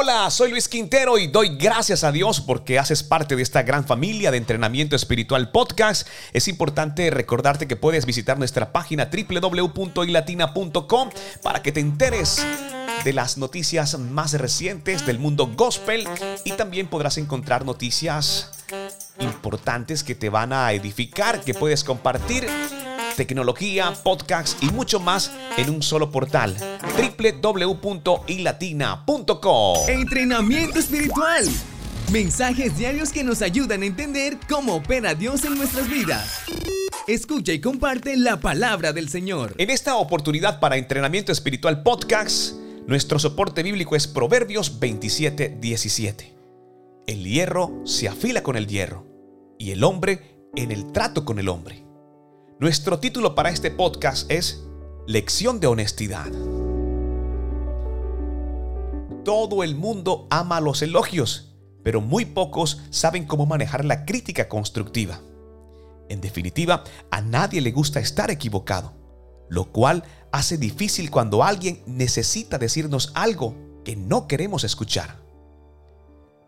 Hola, soy Luis Quintero y doy gracias a Dios porque haces parte de esta gran familia de entrenamiento espiritual podcast. Es importante recordarte que puedes visitar nuestra página www.ilatina.com para que te enteres de las noticias más recientes del mundo gospel y también podrás encontrar noticias importantes que te van a edificar, que puedes compartir tecnología, podcasts y mucho más en un solo portal www.ilatina.com. Entrenamiento espiritual. Mensajes diarios que nos ayudan a entender cómo opera Dios en nuestras vidas. Escucha y comparte la palabra del Señor. En esta oportunidad para Entrenamiento Espiritual Podcast, nuestro soporte bíblico es Proverbios 27, 17. El hierro se afila con el hierro y el hombre en el trato con el hombre. Nuestro título para este podcast es Lección de Honestidad. Todo el mundo ama los elogios, pero muy pocos saben cómo manejar la crítica constructiva. En definitiva, a nadie le gusta estar equivocado, lo cual hace difícil cuando alguien necesita decirnos algo que no queremos escuchar.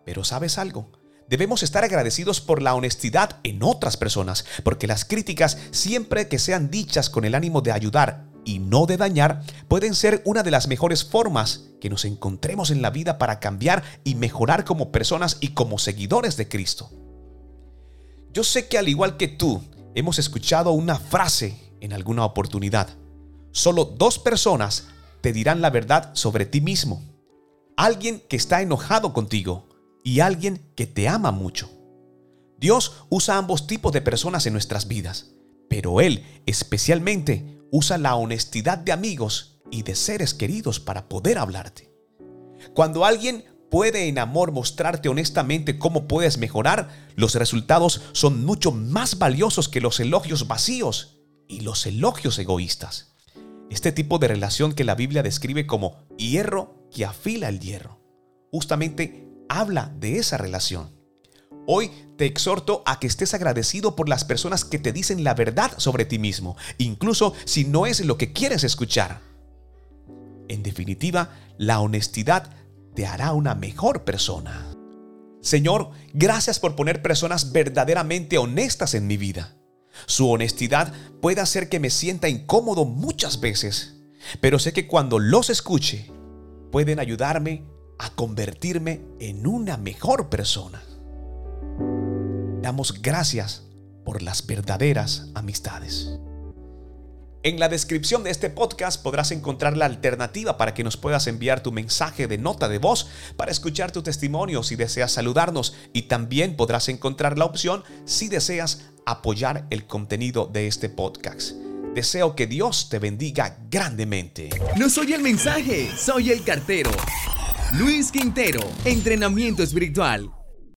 Pero ¿sabes algo? Debemos estar agradecidos por la honestidad en otras personas, porque las críticas, siempre que sean dichas con el ánimo de ayudar y no de dañar, pueden ser una de las mejores formas que nos encontremos en la vida para cambiar y mejorar como personas y como seguidores de Cristo. Yo sé que al igual que tú, hemos escuchado una frase en alguna oportunidad. Solo dos personas te dirán la verdad sobre ti mismo. Alguien que está enojado contigo y alguien que te ama mucho. Dios usa ambos tipos de personas en nuestras vidas, pero Él especialmente usa la honestidad de amigos y de seres queridos para poder hablarte. Cuando alguien puede en amor mostrarte honestamente cómo puedes mejorar, los resultados son mucho más valiosos que los elogios vacíos y los elogios egoístas. Este tipo de relación que la Biblia describe como hierro que afila el hierro, justamente habla de esa relación. Hoy te exhorto a que estés agradecido por las personas que te dicen la verdad sobre ti mismo, incluso si no es lo que quieres escuchar. En definitiva, la honestidad te hará una mejor persona. Señor, gracias por poner personas verdaderamente honestas en mi vida. Su honestidad puede hacer que me sienta incómodo muchas veces, pero sé que cuando los escuche, pueden ayudarme a convertirme en una mejor persona. Damos gracias por las verdaderas amistades. En la descripción de este podcast podrás encontrar la alternativa para que nos puedas enviar tu mensaje de nota de voz para escuchar tu testimonio si deseas saludarnos y también podrás encontrar la opción si deseas apoyar el contenido de este podcast. Deseo que Dios te bendiga grandemente. No soy el mensaje, soy el cartero. Luis Quintero, entrenamiento espiritual.